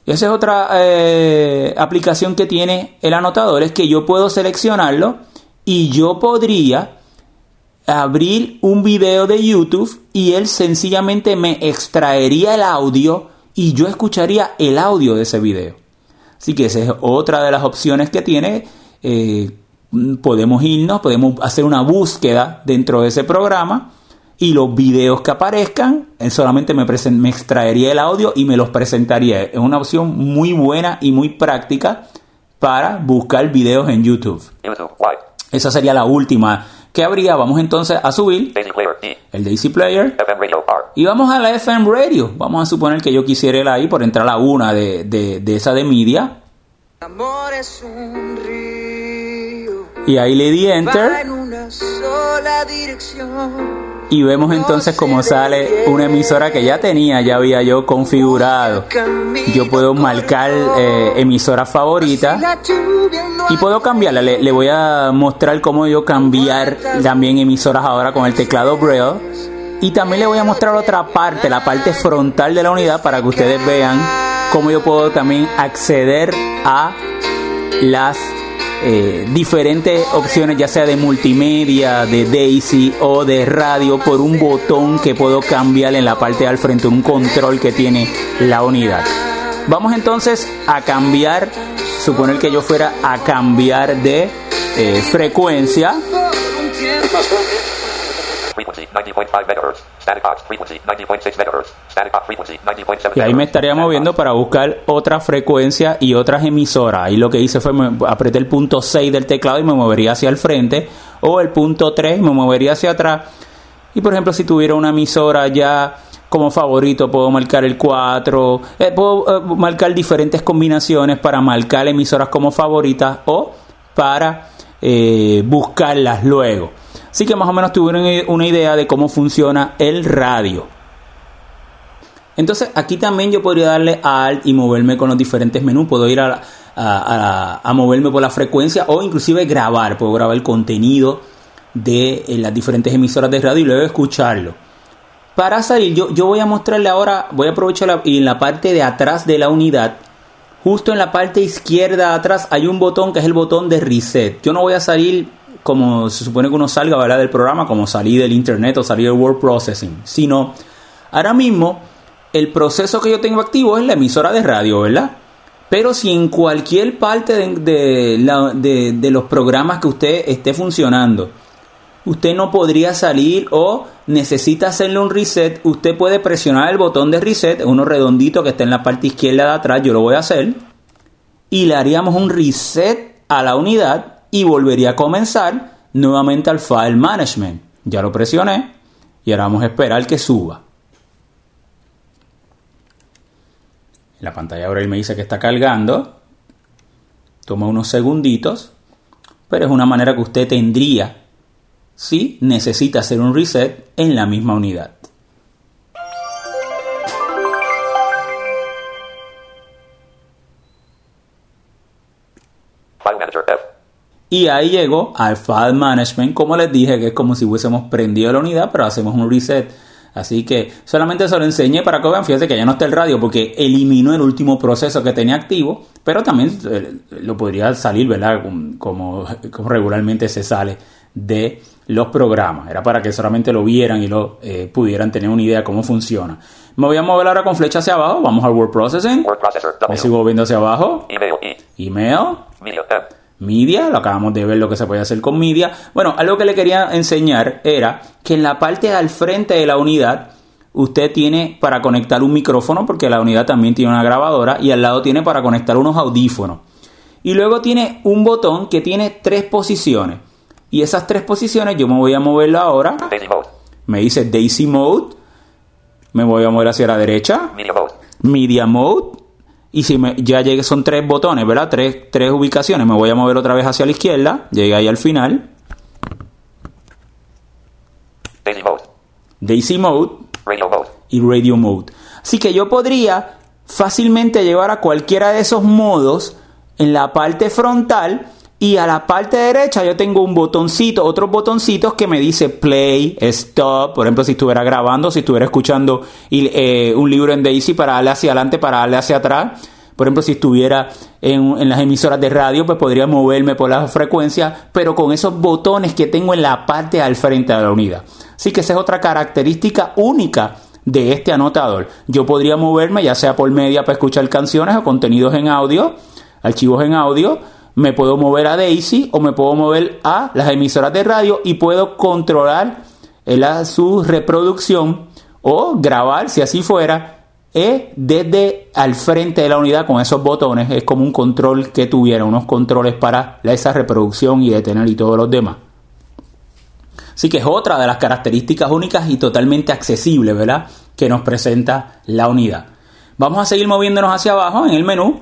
Esa es otra eh, aplicación que tiene el anotador, es que yo puedo seleccionarlo y yo podría abrir un video de YouTube y él sencillamente me extraería el audio y yo escucharía el audio de ese video. Así que esa es otra de las opciones que tiene. Eh, podemos irnos, podemos hacer una búsqueda dentro de ese programa y los videos que aparezcan, él solamente me, me extraería el audio y me los presentaría. Es una opción muy buena y muy práctica para buscar videos en YouTube. Esa sería la última que habría. Vamos entonces a subir Daisy player D. el Daisy Player FM radio R. y vamos a la FM Radio. Vamos a suponer que yo quisiera ir ahí por entrar a una de, de, de esa de media. Amor es un río, Y ahí le di va enter. en una sola dirección. Y vemos entonces cómo sale una emisora que ya tenía, ya había yo configurado. Yo puedo marcar eh, emisora favorita no y puedo cambiarla. Le, le voy a mostrar cómo yo cambiar también emisoras ahora con el teclado Braille. Y también le voy a mostrar otra parte, la parte frontal de la unidad, para que ustedes vean cómo yo puedo también acceder a las eh, diferentes opciones, ya sea de multimedia, de Daisy o de radio, por un botón que puedo cambiar en la parte al frente, un control que tiene la unidad. Vamos entonces a cambiar, suponer que yo fuera a cambiar de eh, frecuencia. Y ahí me estaría moviendo para buscar otra frecuencia y otras emisoras. Ahí lo que hice fue me apreté el punto 6 del teclado y me movería hacia el frente. O el punto 3 me movería hacia atrás. Y por ejemplo, si tuviera una emisora ya como favorito, puedo marcar el 4. eh, puedo eh, marcar diferentes combinaciones para marcar emisoras como favoritas o para eh, buscarlas luego. Así que más o menos tuvieron una idea de cómo funciona el radio. Entonces aquí también yo podría darle Alt y moverme con los diferentes menús. Puedo ir a, moverme por la frecuencia o inclusive grabar. Puedo grabar el contenido de eh, las diferentes emisoras de radio y luego escucharlo. Para salir, yo, yo voy a mostrarle ahora, voy a aprovechar la- y en la parte de atrás de la unidad, justo en la parte izquierda atrás hay un botón que es el botón de reset. Yo no voy a salir como se supone que uno salga ¿verdad? del programa, como salir del internet o salir del word processing, sino ahora mismo el proceso que yo tengo activo es la emisora de radio, ¿verdad? Pero si en cualquier parte de, de- de los programas que usted esté funcionando, usted no podría salir o necesita hacerle un reset, usted puede presionar el botón de reset, uno redondito que está en la parte izquierda de atrás, yo lo voy a hacer, y le haríamos un reset a la unidad y volvería a comenzar nuevamente al file management. Ya lo presioné y ahora vamos a esperar que suba. La pantalla ahora me dice que está cargando. Toma unos segunditos, pero es una manera que usted tendría si necesita hacer un reset en la misma unidad. File Manager F. Y ahí llegó al File Management, como les dije, que es como si hubiésemos prendido la unidad, pero hacemos un reset. Así que solamente se lo enseñé para que vean, fíjense que ya no está el radio porque eliminó el último proceso que tenía activo, pero también eh, lo podría salir, ¿verdad? Como, como regularmente se sale de los programas. Era para que solamente lo vieran y lo eh, pudieran tener una idea de cómo funciona. Me voy a mover ahora con flecha hacia abajo, vamos al Word Processing, Word Processor me sigo viendo hacia abajo, Email E. email, Media M. Media, lo acabamos de ver lo que se puede hacer con Media. Bueno, algo que le quería enseñar era que en la parte al frente de la unidad usted tiene para conectar un micrófono porque la unidad también tiene una grabadora y al lado tiene para conectar unos audífonos. Y luego tiene un botón que tiene tres posiciones. Y esas tres posiciones yo me voy a moverlo ahora. Daisy Mode. Me dice Daisy Mode. Me voy a mover hacia la derecha. Media Mode. Media Mode. Y si me, ya llegué, son tres botones, ¿verdad? Tres, tres ubicaciones. Me voy a mover otra vez hacia la izquierda. Llegué ahí al final. Daisy Mode. Daisy Mode Radio Mode. y Radio Mode. Así que yo podría fácilmente llevar a cualquiera de esos modos en la parte frontal y a la parte derecha yo tengo un botoncito, otros botoncitos que me dice play, stop, por ejemplo si estuviera grabando, si estuviera escuchando eh, un libro en Daisy para darle hacia adelante, para darle hacia atrás. Por ejemplo, si estuviera en, en las emisoras de radio, pues podría moverme por la frecuencia, pero con esos botones que tengo en la parte al frente de la unidad. Así que esa es otra característica única de este anotador. Yo podría moverme ya sea por media para escuchar canciones o contenidos en audio, archivos en audio. Me puedo mover a Daisy o me puedo mover a las emisoras de radio y puedo controlar la- su reproducción o grabar, si así fuera, eh, desde al frente de la unidad con esos botones. Es como un control que tuviera, unos controles para la- esa reproducción y detener y todos los demás. Así que es otra de las características únicas y totalmente accesible, ¿verdad? Que nos presenta la unidad. Vamos a seguir moviéndonos hacia abajo en el menú.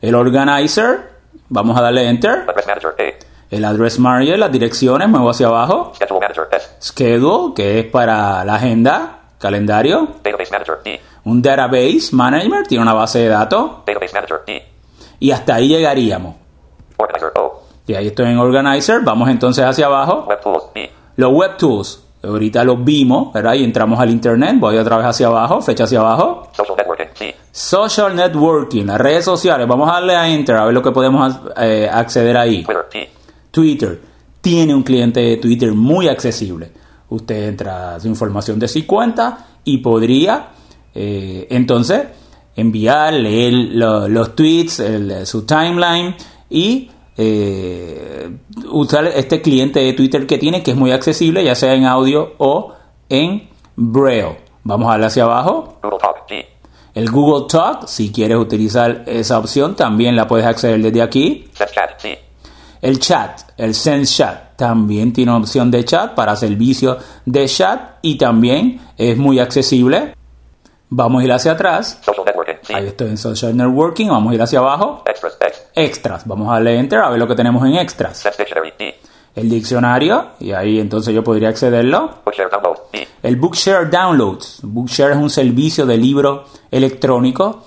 El organizer, vamos a darle enter. Address Manager A. El address manager, las direcciones, muevo hacia abajo. Schedule Manager S. Schedule, que es para la agenda, calendario. Database Manager D. Un database manager, tiene una base de datos. Database Manager D. Y hasta ahí llegaríamos. Organizer O. Y ahí estoy en organizer, vamos entonces hacia abajo. Web Tools B. Los web tools, ahorita los vimos, ¿verdad? Y entramos al internet, voy otra vez hacia abajo, fecha hacia abajo. Social Networking Social networking, las redes sociales, vamos a darle a enter a ver lo que podemos eh, acceder ahí. Twitter tiene un cliente de Twitter muy accesible. Usted entra su información de su cuenta y podría eh, entonces enviar, leer lo- los tweets, el- su timeline y eh, usar este cliente de Twitter que tiene, que es muy accesible, ya sea en audio o en braille. Vamos a darle hacia abajo. Google Talk G. El Google Talk, si quieres utilizar esa opción, también la puedes acceder desde aquí. El chat, el Sense Chat, también tiene opción de chat para servicio de chat y también es muy accesible. Vamos a ir hacia atrás. Ahí estoy en Social Networking. Vamos a ir hacia abajo. Extras. Extras. Vamos a darle Enter a ver lo que tenemos en Extras. El diccionario y ahí entonces yo podría accederlo. Bookshare download. El Bookshare Downloads. Bookshare es un servicio de libros electrónico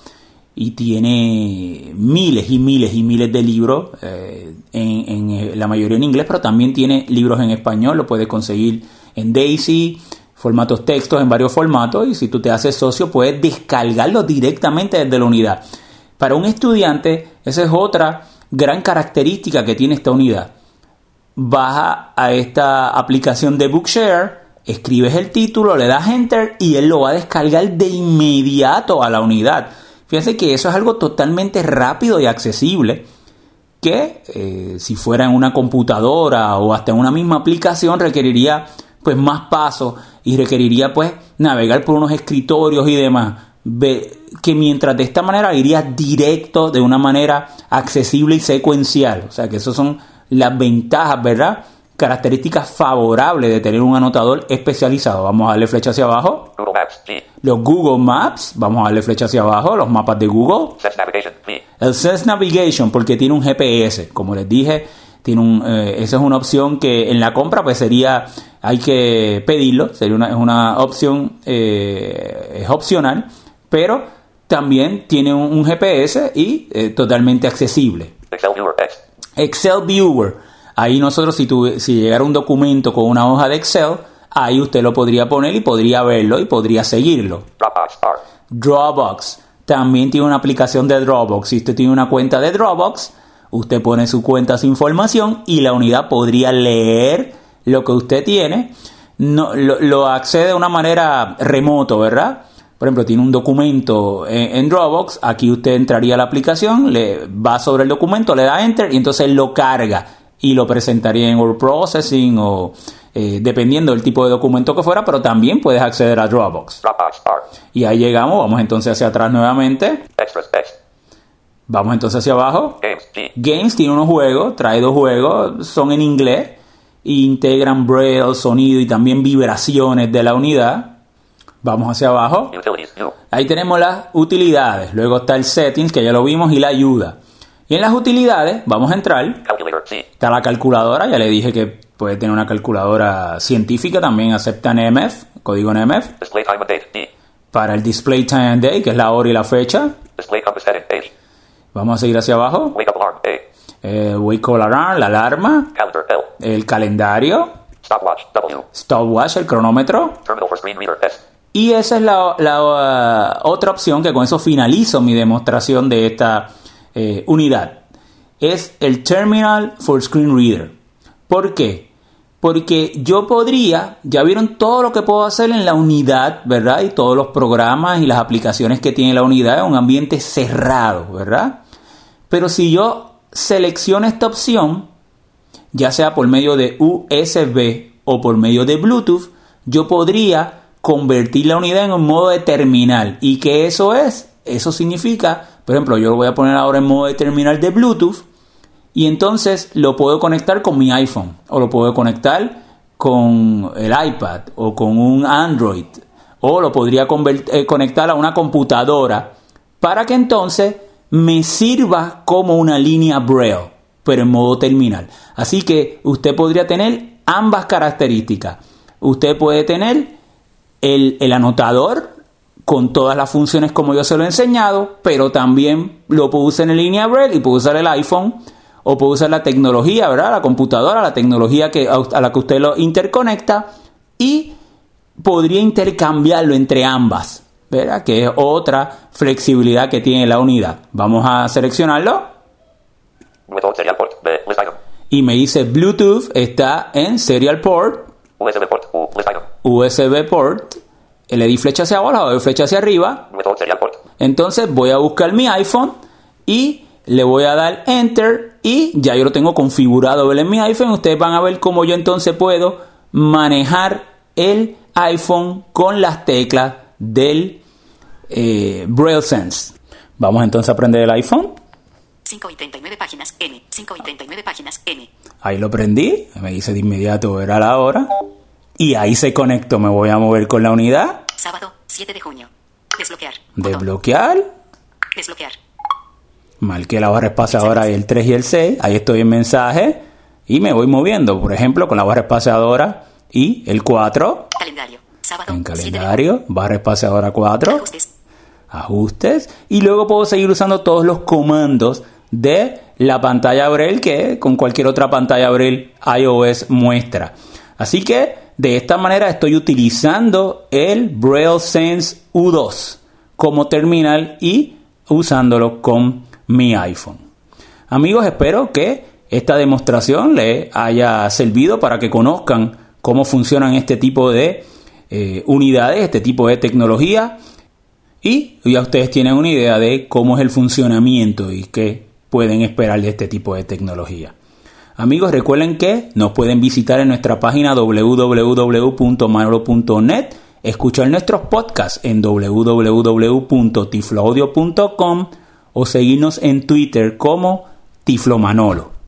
y tiene miles y miles y miles de libros, eh, en, en, eh, la mayoría en inglés, pero también tiene libros en español, lo puedes conseguir en Daisy, formatos textos en varios formatos y si tú te haces socio puedes descargarlo directamente desde la unidad. Para un estudiante, esa es otra gran característica que tiene esta unidad. Baja a esta aplicación de Bookshare, escribes el título, le das enter y él lo va a descargar de inmediato a la unidad. Fíjense que eso es algo totalmente rápido y accesible que eh, si fuera en una computadora o hasta en una misma aplicación requeriría pues más pasos y requeriría pues navegar por unos escritorios y demás. Que mientras de esta manera iría directo de una manera accesible y secuencial. O sea que esas son las ventajas, ¿verdad? Características favorables de tener un anotador especializado. Vamos a darle flecha hacia abajo. Google Maps. Los Google Maps, vamos a darle flecha hacia abajo, los mapas de Google. Sense navigation. El Sense Navigation, porque tiene un GPS, como les dije, tiene un, eh, esa es una opción que en la compra pues sería, hay que pedirlo, sería una, es una opción, eh, es opcional, pero también tiene un, un GPS y eh, totalmente accesible. Excel viewer. Excel Viewer, ahí nosotros si, tuve, si llegara un documento con una hoja de Excel, ahí usted lo podría poner y podría verlo y podría seguirlo. Dropbox. También tiene una aplicación de Dropbox. Si usted tiene una cuenta de Dropbox, usted pone su cuenta, su información y la unidad podría leer lo que usted tiene. No, lo, lo accede de una manera remoto, ¿verdad? Por ejemplo, tiene un documento en, en Dropbox. Aquí usted entraría a la aplicación, le va sobre el documento, le da enter y entonces lo carga y lo presentaría en Word Processing o eh, dependiendo del tipo de documento que fuera, pero también puedes acceder a Dropbox. Dropbox. Y ahí llegamos, vamos entonces hacia atrás nuevamente. Extras. Vamos entonces hacia abajo. Games. Tiene unos juegos, trae dos juegos, son en inglés, e integran braille, sonido y también vibraciones de la unidad. Vamos hacia abajo. Ahí tenemos las utilidades, luego está el settings, que ya lo vimos, y la ayuda. Y en las utilidades, vamos a entrar, está la calculadora, ya le dije que puede tener una calculadora científica, también acepta NMF, código NMF, para el display time and day, que es la hora y la fecha. Vamos a seguir hacia abajo. Wake up alarm. A. Eh, wake call alarm, la alarma, Calendar. L. el calendario, Stopwatch. W. stopwatch, el cronómetro. Terminal for screen reader. S. Y esa es la, la, uh, otra opción que con eso finalizo mi demostración de esta eh, unidad. Es el Terminal for Screen Reader. ¿Por qué? Porque yo podría, ya vieron todo lo que puedo hacer en la unidad, ¿verdad? Y todos los programas y las aplicaciones que tiene la unidad en un ambiente cerrado, ¿verdad? Pero si yo selecciono esta opción, ya sea por medio de USB o por medio de Bluetooth, yo podría convertir la unidad en un modo de terminal. ¿Y qué eso es? Eso significa, por ejemplo, yo lo voy a poner ahora en modo de terminal de Bluetooth y entonces lo puedo conectar con mi iPhone o lo puedo conectar con el iPad o con un Android o lo podría eh, conectar a una computadora para que entonces me sirva como una línea Braille, pero en modo terminal. Así que usted podría tener ambas características. Usted puede tener el, el anotador con todas las funciones como yo se lo he enseñado, pero también lo puedo usar en línea Braille y puedo usar el iPhone o puedo usar la tecnología, ¿verdad? La computadora, la tecnología que, a, la que usted lo interconecta y podría intercambiarlo entre ambas, ¿verdad? Que es otra flexibilidad que tiene la unidad. Vamos a seleccionarlo y me dice Bluetooth está en Serial Port, USB port. USB Port, le di flecha hacia abajo, le doy flecha hacia arriba, entonces voy a buscar mi iPhone y le voy a dar Enter y ya yo lo tengo configurado en mi iPhone. Ustedes van a ver cómo yo entonces puedo manejar el iPhone con las teclas del eh, Braille Sense. Vamos entonces a aprender el iPhone. 5 y 39 páginas N. 5 y 39 páginas N. Ahí lo prendí, me dice de inmediato era la hora y ahí se conectó. Me voy a mover con la unidad, Sábado, 7 de junio. Desbloquear. Desbloquear, Desbloquear. marqué la barra espaciadora del 3 y el 6, ahí estoy en mensaje, y me voy moviendo, por ejemplo, con la barra espaciadora y el 4 Calendario. Sábado. en 7 de calendario, barra espaciadora 4, Ajustes. ajustes y luego puedo seguir usando todos los comandos de la pantalla Braille que con cualquier otra pantalla Braille iOS muestra. Así que de esta manera estoy utilizando el Braille Sense U2 como terminal y usándolo con mi iPhone. Amigos, espero que esta demostración les haya servido para que conozcan cómo funcionan este tipo de eh, unidades, este tipo de tecnología y ya ustedes tienen una idea de cómo es el funcionamiento y qué pueden esperar de este tipo de tecnología. Amigos, recuerden que nos pueden visitar en nuestra página www.manolo.net, escuchar nuestros podcasts en www.tifloaudio.com o seguirnos en Twitter como Tiflomanolo.